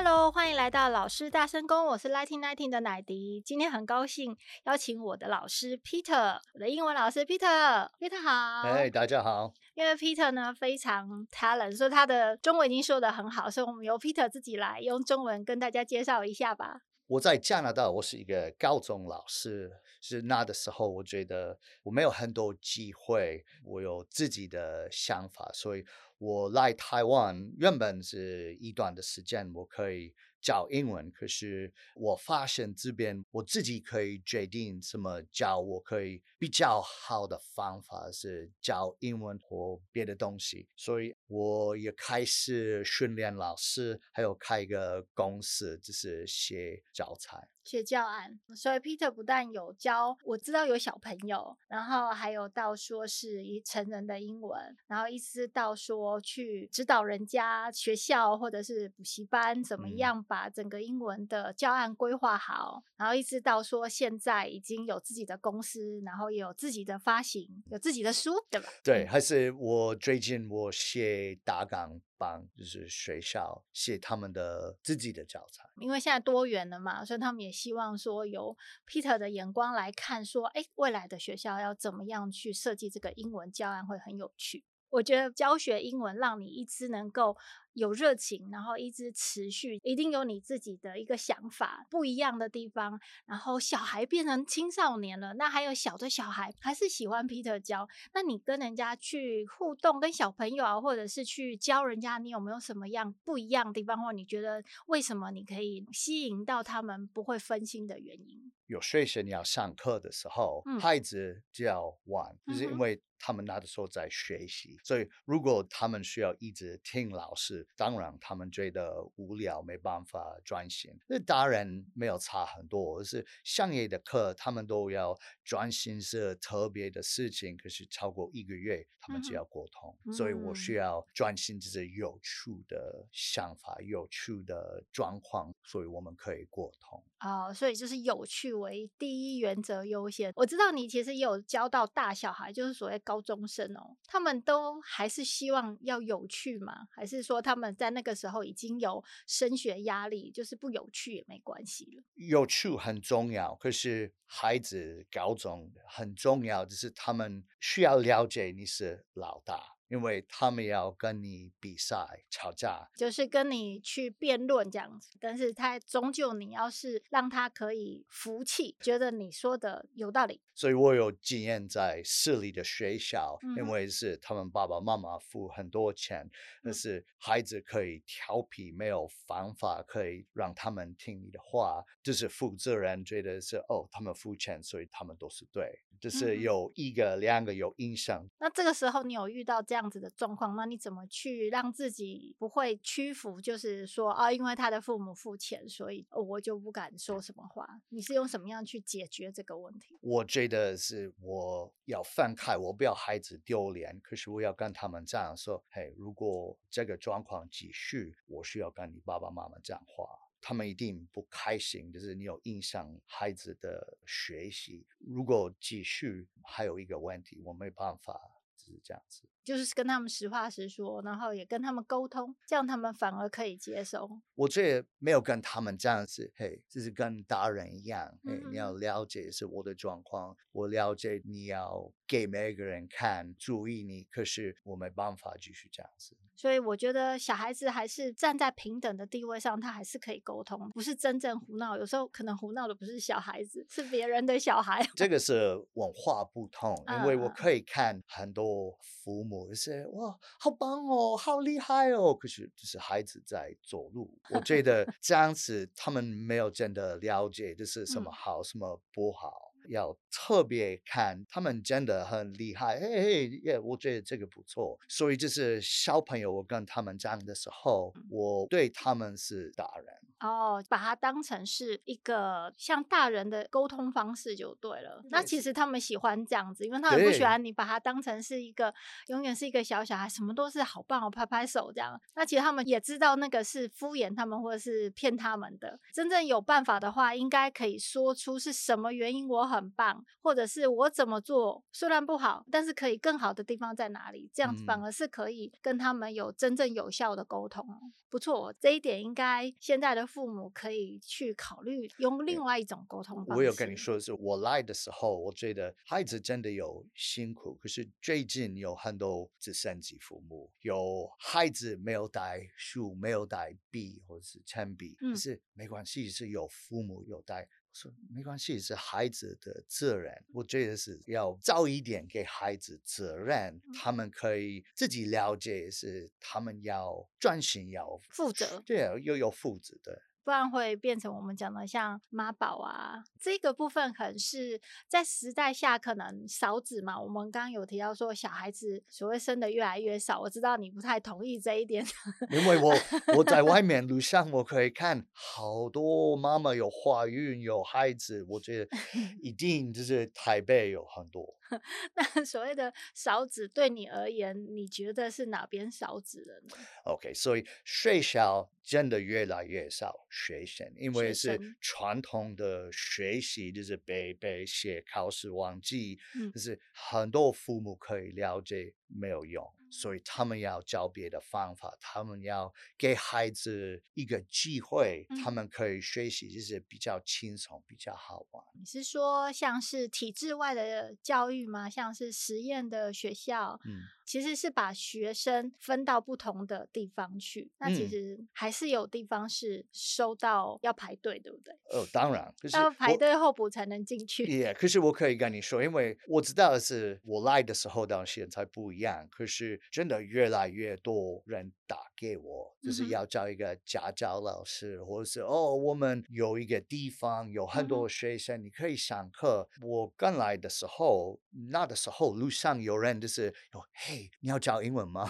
Hello，欢迎来到老师大声公，我是 Lighting Lighting 的奶迪。今天很高兴邀请我的老师 Peter，我的英文老师 Peter。Peter 好，哎，hey, 大家好。因为 Peter 呢非常 talent，所以他的中文已经说得很好，所以我们由 Peter 自己来用中文跟大家介绍一下吧。我在加拿大，我是一个高中老师。是那的时候，我觉得我没有很多机会，我有自己的想法，所以我来台湾原本是一段的时间，我可以。教英文，可是我发现这边我自己可以决定怎么教，我可以比较好的方法是教英文或别的东西，所以我也开始训练老师，还有开一个公司，就是写教材。写教案，所以 Peter 不但有教，我知道有小朋友，然后还有到说是一成人的英文，然后一直到说去指导人家学校或者是补习班怎么样把整个英文的教案规划好，然后一直到说现在已经有自己的公司，然后也有自己的发行，有自己的书，对吧？对，还是我最近我写大纲。帮就是学校写他们的自己的教材，因为现在多元了嘛，所以他们也希望说由 Peter 的眼光来看，说，哎，未来的学校要怎么样去设计这个英文教案会很有趣。我觉得教学英文让你一直能够。有热情，然后一直持续，一定有你自己的一个想法，不一样的地方。然后小孩变成青少年了，那还有小的小孩还是喜欢 Peter 教。那你跟人家去互动，跟小朋友啊，或者是去教人家，你有没有什么样不一样的地方，或你觉得为什么你可以吸引到他们不会分心的原因？有学生要上课的时候，嗯、孩子就要玩，就是因为他们那的时候在学习，嗯、所以如果他们需要一直听老师。当然，他们觉得无聊，没办法专心。那当然没有差很多，是商业的课，他们都要专心是特别的事情。可是超过一个月，他们就要沟通，嗯、所以我需要专心，就是有趣的想法、有趣的状况，所以我们可以沟通。哦，所以就是有趣为第一原则优先。我知道你其实也有教到大小孩，就是所谓高中生哦，他们都还是希望要有趣吗？还是说他他们在那个时候已经有升学压力，就是不有趣也没关系了？有趣很重要，可是孩子高中很重要，就是他们需要了解你是老大。因为他们要跟你比赛、吵架，就是跟你去辩论这样子。但是他终究你要是让他可以服气，觉得你说的有道理。所以我有经验在市里的学校，嗯、因为是他们爸爸妈妈付很多钱，但是孩子可以调皮，没有方法可以让他们听你的话，就是负责人觉得是哦，他们付钱，所以他们都是对。就是有一个、嗯、两个有印象。那这个时候你有遇到这样样子的状况，那你怎么去让自己不会屈服？就是说啊，因为他的父母付钱，所以我就不敢说什么话。你是用什么样去解决这个问题？我觉得是我要放开，我不要孩子丢脸，可是我要跟他们这样说：嘿，如果这个状况继续，我需要跟你爸爸妈妈讲话。他们一定不开心，就是你有影响孩子的学习。如果继续还有一个问题，我没办法，就是这样子。就是跟他们实话实说，然后也跟他们沟通，这样他们反而可以接受。我这也没有跟他们这样子，嘿，就是跟大人一样，嘿，你要了解是我的状况，我了解你要给每个人看，注意你，可是我没办法继续这样子。所以我觉得小孩子还是站在平等的地位上，他还是可以沟通，不是真正胡闹。有时候可能胡闹的不是小孩子，是别人的小孩。这个是文化不同，因为我可以看很多父母。我是哇，好棒哦，好厉害哦！可是就是孩子在走路，我觉得 这样子他们没有真的了解就是什么好，嗯、什么不好，要特别看他们真的很厉害。嘿嘿，耶，我觉得这个不错。所以就是小朋友，我跟他们讲的时候，我对他们是大人。哦，把它当成是一个像大人的沟通方式就对了。那其实他们喜欢这样子，因为他们不喜欢你把它当成是一个永远是一个小小孩，什么都是好棒哦，拍拍手这样。那其实他们也知道那个是敷衍他们或者是骗他们的。真正有办法的话，应该可以说出是什么原因我很棒，或者是我怎么做虽然不好，但是可以更好的地方在哪里？这样子反而是可以跟他们有真正有效的沟通。不错，这一点应该现在的父母可以去考虑用另外一种沟通方式。我有跟你说的是，我来的时候，我觉得孩子真的有辛苦。可是最近有很多直升机父母，有孩子没有带书，没有带笔或者是铅笔，可是没关系，是有父母有带。说没关系，是孩子的责任。我觉得是要早一点给孩子责任，他们可以自己了解，是他们要专心，要负责，对，又有负责的。不然会变成我们讲的像妈宝啊，这个部分可能是在时代下可能少子嘛。我们刚刚有提到说小孩子所谓生的越来越少，我知道你不太同意这一点。因为我我在外面 路上我可以看好多妈妈有怀孕有孩子，我觉得 一定就是台北有很多。那所谓的少子对你而言，你觉得是哪边少子了呢？OK，所以学校真的越来越少学生，因为是传统的学习就是背背写考试忘记，嗯，就是很多父母可以了解没有用。所以他们要教别的方法，他们要给孩子一个机会，嗯、他们可以学习，就是比较轻松、比较好玩。你是说像是体制外的教育吗？像是实验的学校？嗯。其实是把学生分到不同的地方去，那其实还是有地方是收到要排队，对不对？哦，当然，要排队候补才能进去。也，可是我可以跟你说，因为我知道的是我来的时候到现在不一样，可是真的越来越多人打给我，就是要找一个家教老师，嗯、或者是哦，我们有一个地方有很多学生，嗯、你可以上课。我刚来的时候，那的时候路上有人就是有嘿。你要教英文吗？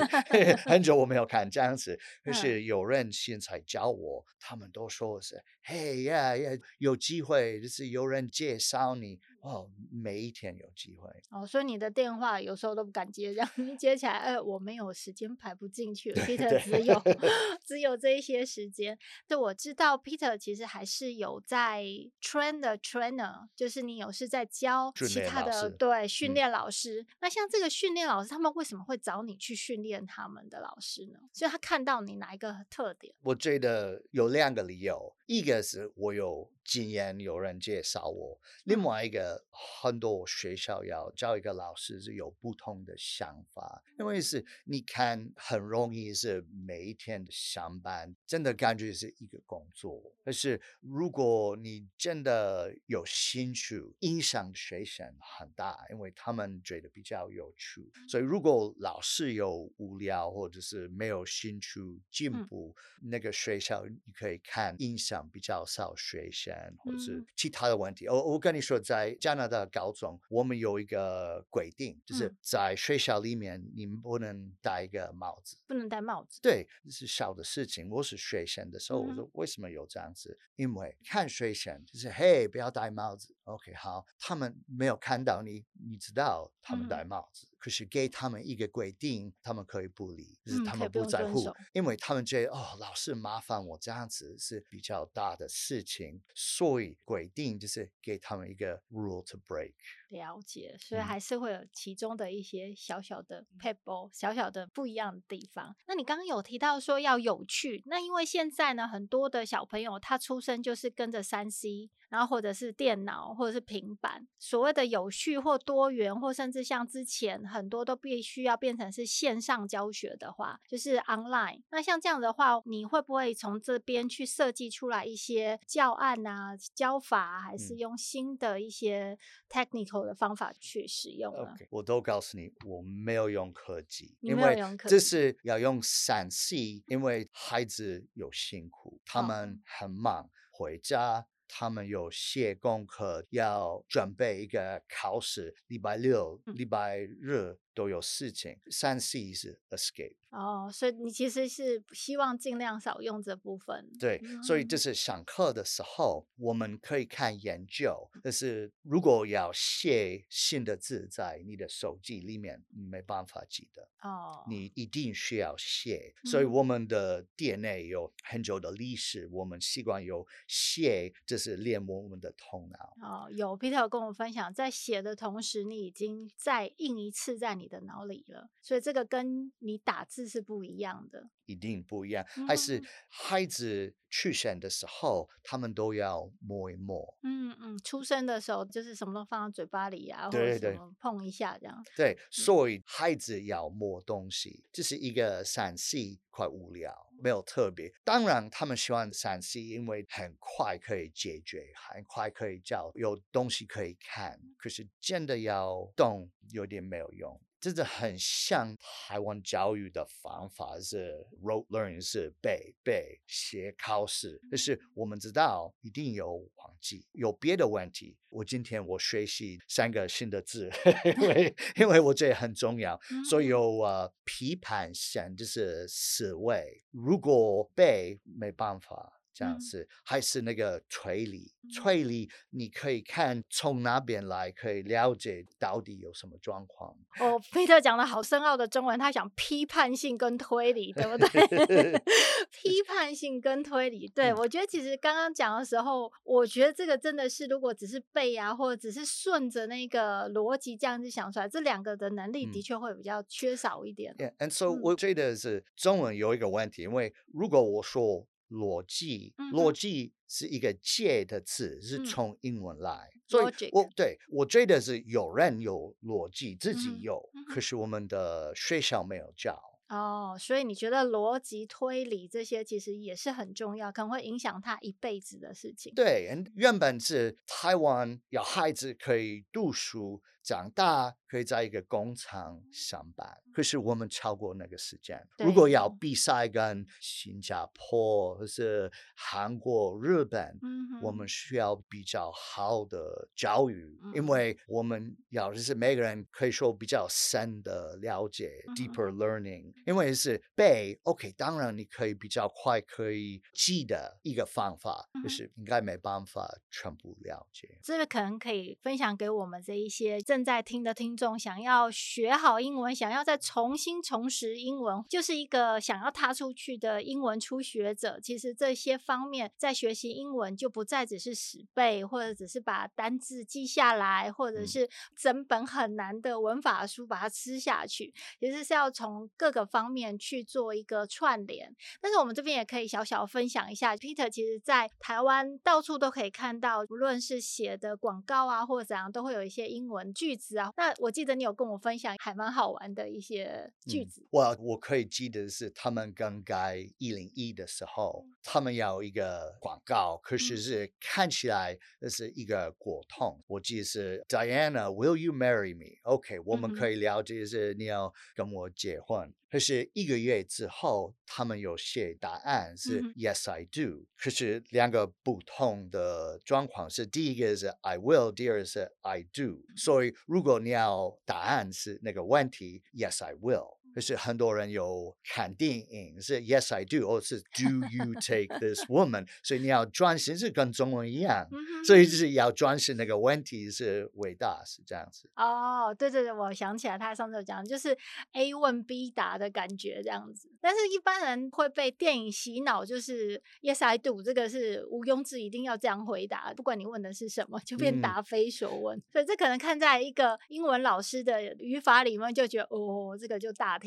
很久我没有看这样子，可是有人现在教我，他们都说是，嘿呀呀，有机会就是有人介绍你。哦，每一天有机会哦，所以你的电话有时候都不敢接，这样你接起来，哎，我没有时间排不进去了，Peter 只有 只有这一些时间。对，我知道 Peter 其实还是有在 train 的 trainer，就是你有是在教其他的对训练老师。嗯、那像这个训练老师，他们为什么会找你去训练他们的老师呢？所以他看到你哪一个特点？我觉得有两个理由，一个是我有。经验有人介绍我，另外一个很多学校要教一个老师是有不同的想法，因为是你看很容易是每一天的上班，真的感觉是一个工作。但是如果你真的有兴趣，影响学生很大，因为他们觉得比较有趣。所以如果老师有无聊或者是没有兴趣进步，嗯、那个学校你可以看影响比较少学生。或者是其他的问题，我、嗯、我跟你说，在加拿大高中，我们有一个规定，就是在学校里面，你们不能戴一个帽子，不能戴帽子。对，这是小的事情。我是学生的时候，我说为什么有这样子？嗯、因为看学生就是嘿，不要戴帽子。OK，好，他们没有看到你，你知道他们戴帽子。嗯可是给他们一个规定，他们可以不理，就是他们不在乎，嗯、因为他们觉得哦，老师麻烦我这样子是比较大的事情，所以规定就是给他们一个 rule to break。了解，所以还是会有其中的一些小小的 pebble，，小小的不一样的地方。那你刚刚有提到说要有趣，那因为现在呢，很多的小朋友他出生就是跟着三 C。然后或者是电脑，或者是平板，所谓的有趣或多元，或甚至像之前很多都必须要变成是线上教学的话，就是 online。那像这样的话，你会不会从这边去设计出来一些教案啊、教法啊，还是用新的一些 technical 的方法去使用呢？Okay, 我都告诉你，我没有用科技，你没有用科技，因为这是要用陕西因为孩子有辛苦，他们很忙，回家。他们有写功课，要准备一个考试，礼拜六、礼拜日。都有事情，三 C 是 escape 哦，所以你其实是希望尽量少用这部分。对，嗯、所以就是上课的时候，我们可以看研究，但是如果要写新的字在你的手机里面，没办法记得哦，你一定需要写。所以我们的 DNA 有很久的历史，嗯、我们习惯有写，就是练我们的头脑。哦，有 Peter 跟我分享，在写的同时，你已经再印一次在你。你的脑里了，所以这个跟你打字是不一样的，一定不一样。还是孩子出生的时候，他们都要摸一摸。嗯嗯，出生的时候就是什么都放到嘴巴里啊，对对对，或者什么碰一下这样。对，所以孩子要摸东西，这是一个陕西快无聊，没有特别。当然，他们喜欢陕西因为很快可以解决，很快可以叫有东西可以看。可是真的要动，有点没有用。真的很像台湾教育的方法，是 rote learning，是背背写考试。但是我们知道一定有忘记，有别的问题。我今天我学习三个新的字，因为因为我觉得很重要，所以有呃批判性，就是思维。如果背没办法。这样子，还是那个推理，推理你可以看从哪边来，可以了解到底有什么状况。哦，Peter 讲的好深奥的中文，他想批判性跟推理，对不对？批判性跟推理，对、嗯、我觉得其实刚刚讲的时候，我觉得这个真的是，如果只是背啊，或者只是顺着那个逻辑这样子想出来，这两个的能力的确会比较缺少一点。Yeah, and so、嗯、我觉得是中文有一个问题，因为如果我说。逻辑，逻辑是一个借的词，嗯、是从英文来，嗯、所以我对我觉得是有人有逻辑，自己有，嗯、可是我们的学校没有教。哦，所以你觉得逻辑推理这些其实也是很重要，可能会影响他一辈子的事情。对，原本是台湾有孩子可以读书。长大可以在一个工厂上班，可是我们超过那个时间。如果要比赛跟新加坡或是韩国、日本，嗯、我们需要比较好的教育，嗯、因为我们要就是每个人可以说比较深的了解、嗯、（deeper learning）。因为是背，OK，当然你可以比较快可以记得一个方法，就、嗯、是应该没办法全部了解。这个可能可以分享给我们这一些。正在听的听众想要学好英文，想要再重新重拾英文，就是一个想要踏出去的英文初学者。其实这些方面在学习英文就不再只是死背，或者只是把单字记下来，或者是整本很难的文法书把它吃下去。其实是要从各个方面去做一个串联。但是我们这边也可以小小分享一下，Peter 其实在台湾到处都可以看到，不论是写的广告啊，或者怎样，都会有一些英文。句子啊，那我记得你有跟我分享还蛮好玩的一些句子。我、嗯、我可以记得是他们刚改一零一的时候，嗯、他们要一个广告，可是是看起来那是一个果冻。嗯、我记得是 Diana，Will you marry me？OK，、okay, 我们可以了解是你要跟我结婚。嗯可是一个月之后，他们有写答案是 Yes I do。可是两个不同的状况是，第一个是 I will，第二个是 I do。所以如果你要答案是那个问题，Yes I will。可是很多人有看电影是 Yes I do，或是 Do you take this woman？所以你要专心是跟中文一样，所以就是要专心那个问题是伟大是这样子。哦，对对对，我想起来，他上次讲就是 A 问 B 答的感觉这样子。但是一般人会被电影洗脑，就是 Yes I do，这个是毋庸置疑，一定要这样回答，不管你问的是什么，就变答非所问。嗯、所以这可能看在一个英文老师的语法里面，就觉得哦，这个就大。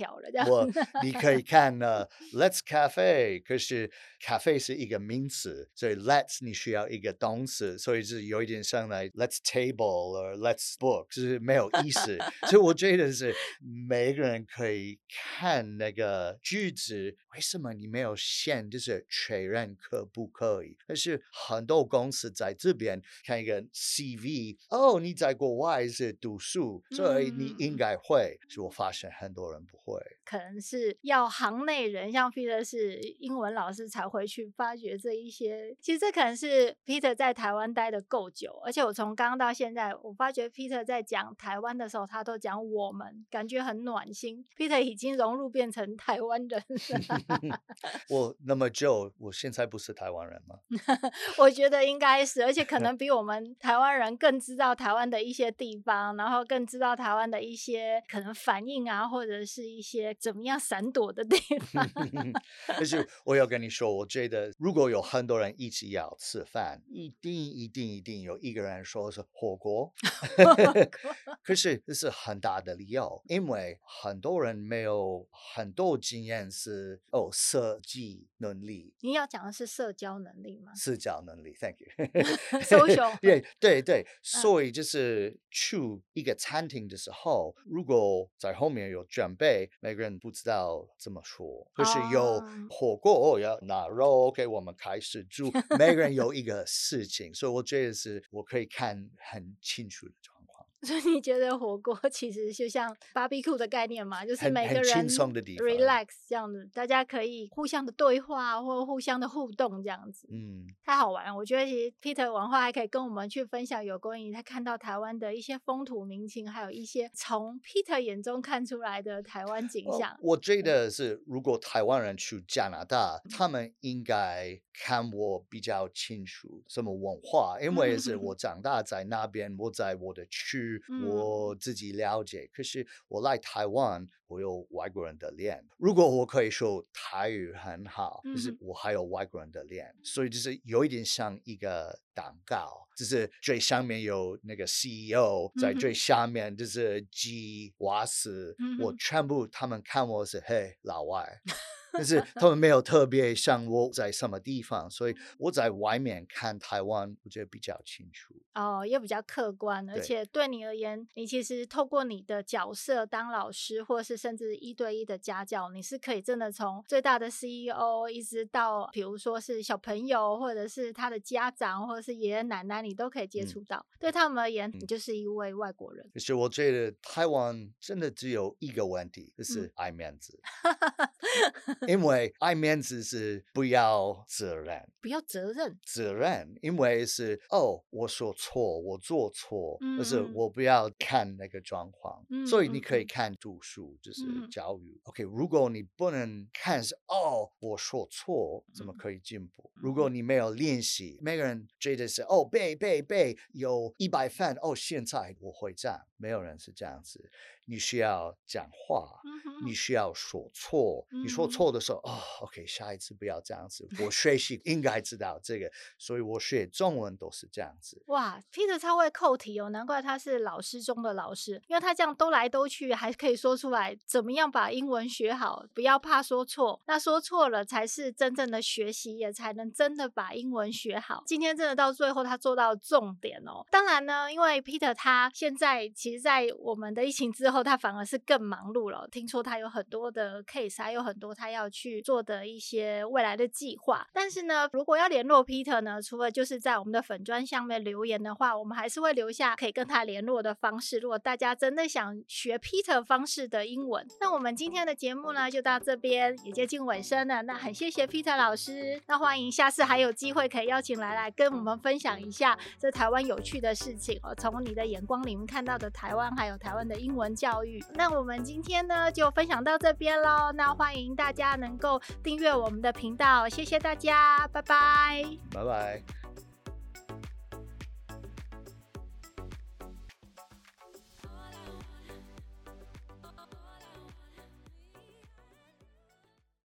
我 你可以看呢，Let's cafe，可是 cafe 是一个名词，所以 Let's 你需要一个动词，所以是有一点像来 Let's table 或 Let's book，就是没有意思。所以我觉得是每个人可以看那个句子，为什么你没有线，就是确认可不可以？但是很多公司在这边看一个 CV，哦，你在国外是读书，所以你应该会。是我发现很多人不会。会。可能是要行内人，像 Peter 是英文老师才会去发掘这一些。其实这可能是 Peter 在台湾待的够久，而且我从刚刚到现在，我发觉 Peter 在讲台湾的时候，他都讲我们，感觉很暖心。Peter 已经融入变成台湾人了。我那么久，我现在不是台湾人吗？我觉得应该是，而且可 能比我们台湾人更知道台湾的一些地方，然后更知道台湾的一些可能反应啊，或者是一些。怎么样闪躲的地 方？但是我要跟你说，我觉得如果有很多人一起要吃饭，一定一定一定有一个人说是 火锅。可是这是很大的理由，因为很多人没有很多经验是哦，设计能力。你要讲的是社交能力吗？社交能力，Thank you。Social。对对对，所以就是去一个餐厅的时候，如果在后面有准备，每个人。不知道怎么说，就是有火锅，要拿肉，OK，我们开始煮。每个人有一个事情，所以我觉得是我可以看很清楚的。所以你觉得火锅其实就像 barbecue 的概念嘛，就是每个人 relax 这样子，大家可以互相的对话或互相的互动这样子。嗯，太好玩了。我觉得其实 Peter 文化还可以跟我们去分享有关于他看到台湾的一些风土民情，还有一些从 Peter 眼中看出来的台湾景象。我觉得是，如果台湾人去加拿大，嗯、他们应该看我比较清楚什么文化，因为是 我长大在那边，我在我的区。我自己了解，可是我来台湾，我有外国人的脸。如果我可以说台语很好，就是我还有外国人的脸，所以就是有一点像一个蛋糕，就是最上面有那个 CEO，在最下面就是鸡、瓦斯，我全部他们看我是嘿老外。但是他们没有特别像我在什么地方，所以我在外面看台湾，我觉得比较清楚。哦，也比较客观，而且对你而言，你其实透过你的角色当老师，或是甚至一对一的家教，你是可以真的从最大的 CEO 一直到，比如说是小朋友，或者是他的家长，或者是爷爷奶奶，你都可以接触到。嗯、对他们而言，你就是一位外国人。可是我觉得台湾真的只有一个问题，就是爱面子。嗯 因为爱面子是不要责任，不要责任，责任，因为是哦，我说错，我做错，就、嗯、是我。不要看那个状况，嗯、所以你可以看读书，就是教育。嗯、OK，如果你不能看是哦，我说错，怎么可以进步？嗯、如果你没有练习，每个人觉得是哦，背背背，有一百分，哦，现在我会这样，没有人是这样子。你需要讲话，嗯、你需要说错，你说错的时候，哦，OK，下一次不要这样子。我学习应该知道这个，所以我学中文都是这样子。哇，Peter 超会扣题哦，难怪他是老师中的老师，因为他这样兜来兜去，还可以说出来怎么样把英文学好，不要怕说错。那说错了才是真正的学习，也才能真的把英文学好。今天真的到最后，他做到重点哦。当然呢，因为 Peter 他现在其实，在我们的疫情之后。后他反而是更忙碌了。听说他有很多的 case，还有很多他要去做的一些未来的计划。但是呢，如果要联络 Peter 呢，除了就是在我们的粉砖下面留言的话，我们还是会留下可以跟他联络的方式。如果大家真的想学 Peter 方式的英文，那我们今天的节目呢就到这边也接近尾声了。那很谢谢 Peter 老师，那欢迎下次还有机会可以邀请来来跟我们分享一下这台湾有趣的事情哦，从你的眼光里面看到的台湾，还有台湾的英文教育，那我们今天呢就分享到这边喽。那欢迎大家能够订阅我们的频道，谢谢大家，拜拜，拜拜。